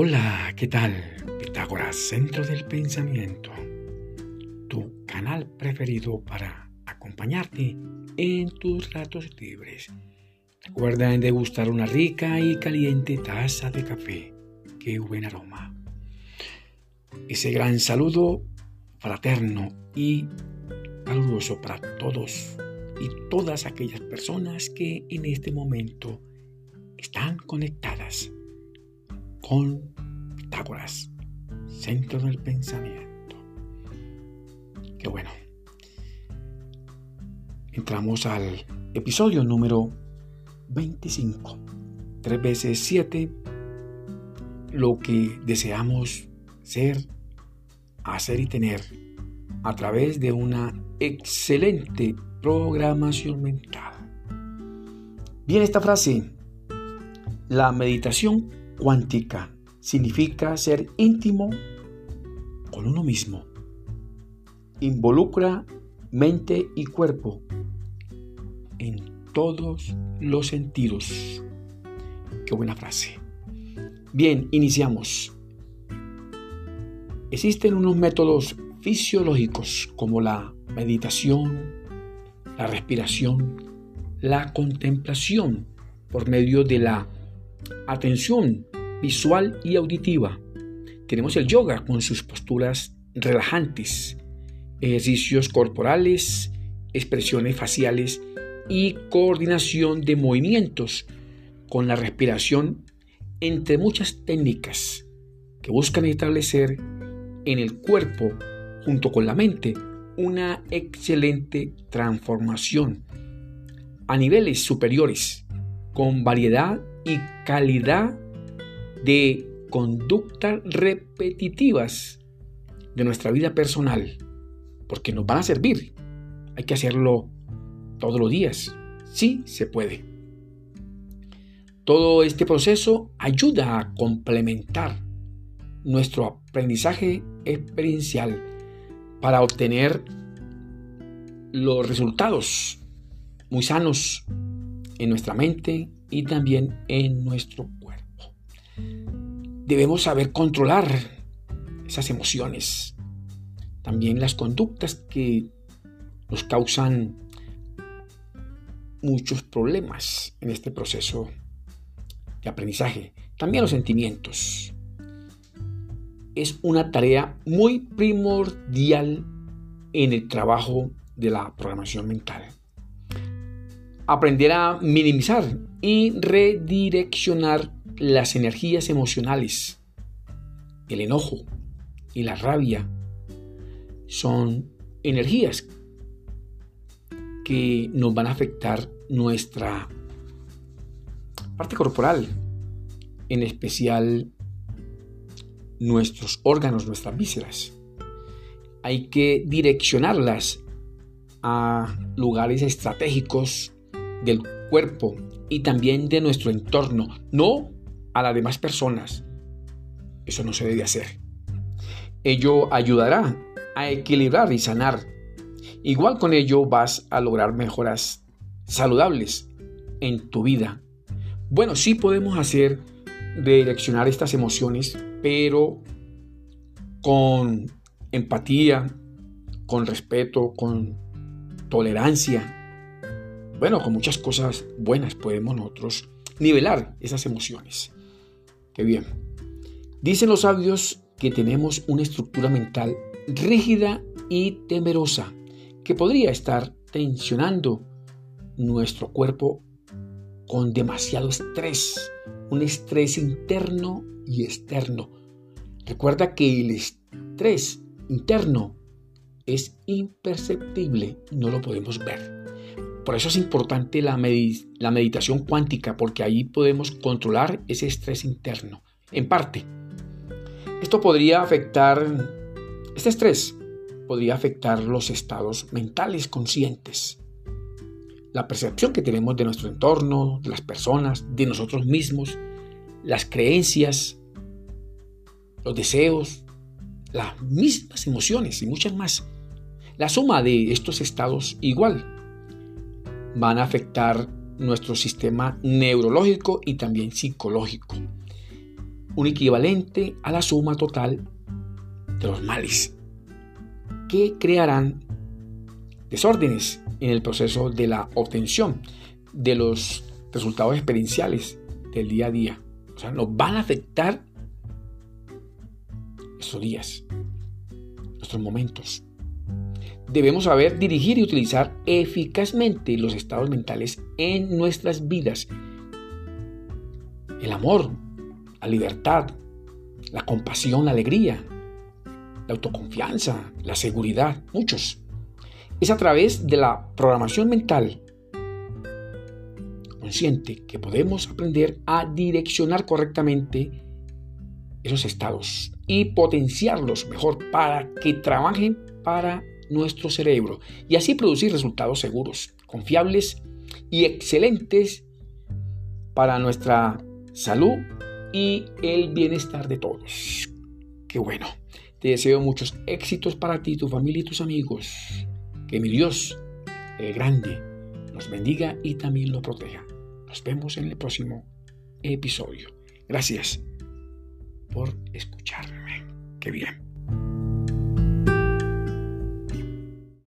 Hola, ¿qué tal? Pitágoras, Centro del Pensamiento, tu canal preferido para acompañarte en tus ratos libres. Recuerda en degustar una rica y caliente taza de café. ¡Qué buen aroma! Ese gran saludo fraterno y caluroso para todos y todas aquellas personas que en este momento están conectadas con Pitágoras, centro del pensamiento. Qué bueno. Entramos al episodio número 25. 3 veces 7. Lo que deseamos ser, hacer y tener a través de una excelente programación mental. Bien, esta frase, la meditación cuántica significa ser íntimo con uno mismo. Involucra mente y cuerpo en todos los sentidos. Qué buena frase. Bien, iniciamos. Existen unos métodos fisiológicos como la meditación, la respiración, la contemplación por medio de la atención visual y auditiva. Tenemos el yoga con sus posturas relajantes, ejercicios corporales, expresiones faciales y coordinación de movimientos con la respiración, entre muchas técnicas que buscan establecer en el cuerpo, junto con la mente, una excelente transformación a niveles superiores, con variedad y calidad de conductas repetitivas de nuestra vida personal, porque nos van a servir. Hay que hacerlo todos los días. Sí se puede. Todo este proceso ayuda a complementar nuestro aprendizaje experiencial para obtener los resultados muy sanos en nuestra mente y también en nuestro. Debemos saber controlar esas emociones, también las conductas que nos causan muchos problemas en este proceso de aprendizaje, también los sentimientos. Es una tarea muy primordial en el trabajo de la programación mental aprender a minimizar y redireccionar las energías emocionales. El enojo y la rabia son energías que nos van a afectar nuestra parte corporal, en especial nuestros órganos, nuestras vísceras. Hay que direccionarlas a lugares estratégicos del cuerpo y también de nuestro entorno, no a las demás personas. Eso no se debe hacer. Ello ayudará a equilibrar y sanar. Igual con ello vas a lograr mejoras saludables en tu vida. Bueno, sí podemos hacer direccionar estas emociones, pero con empatía, con respeto, con tolerancia, bueno, con muchas cosas buenas podemos nosotros nivelar esas emociones. Qué bien. Dicen los sabios que tenemos una estructura mental rígida y temerosa que podría estar tensionando nuestro cuerpo con demasiado estrés, un estrés interno y externo. Recuerda que el estrés interno es imperceptible, no lo podemos ver. Por eso es importante la, meditación cuántica, porque ahí podemos controlar ese estrés interno, en parte. Esto podría afectar, este estrés podría afectar los estados mentales conscientes, la percepción que tenemos de nuestro entorno, de las personas, de nosotros mismos, las creencias, los deseos, las mismas emociones y muchas más. La suma de estos estados igual van a afectar nuestro sistema neurológico y también psicológico. un equivalente a la suma total de los males que crearán desórdenes en el proceso de la obtención de los resultados experienciales del día a día. O sea, nos van a afectar esos días, nuestros momentos. Debemos saber dirigir y utilizar eficazmente los estados mentales en nuestras vidas. El amor, la libertad, la compasión, la alegría, la autoconfianza, la seguridad, muchos. Es a través de la programación mental consciente que podemos aprender a direccionar correctamente esos estados y potenciarlos mejor para que trabajen para nuestro cerebro y así producir resultados seguros, confiables y excelentes para nuestra salud y el bienestar de todos. Qué bueno. Te deseo muchos éxitos para ti, tu familia y tus amigos. Que mi Dios, el grande, nos bendiga y también lo proteja. Nos vemos en el próximo episodio. Gracias por escucharme. Qué bien.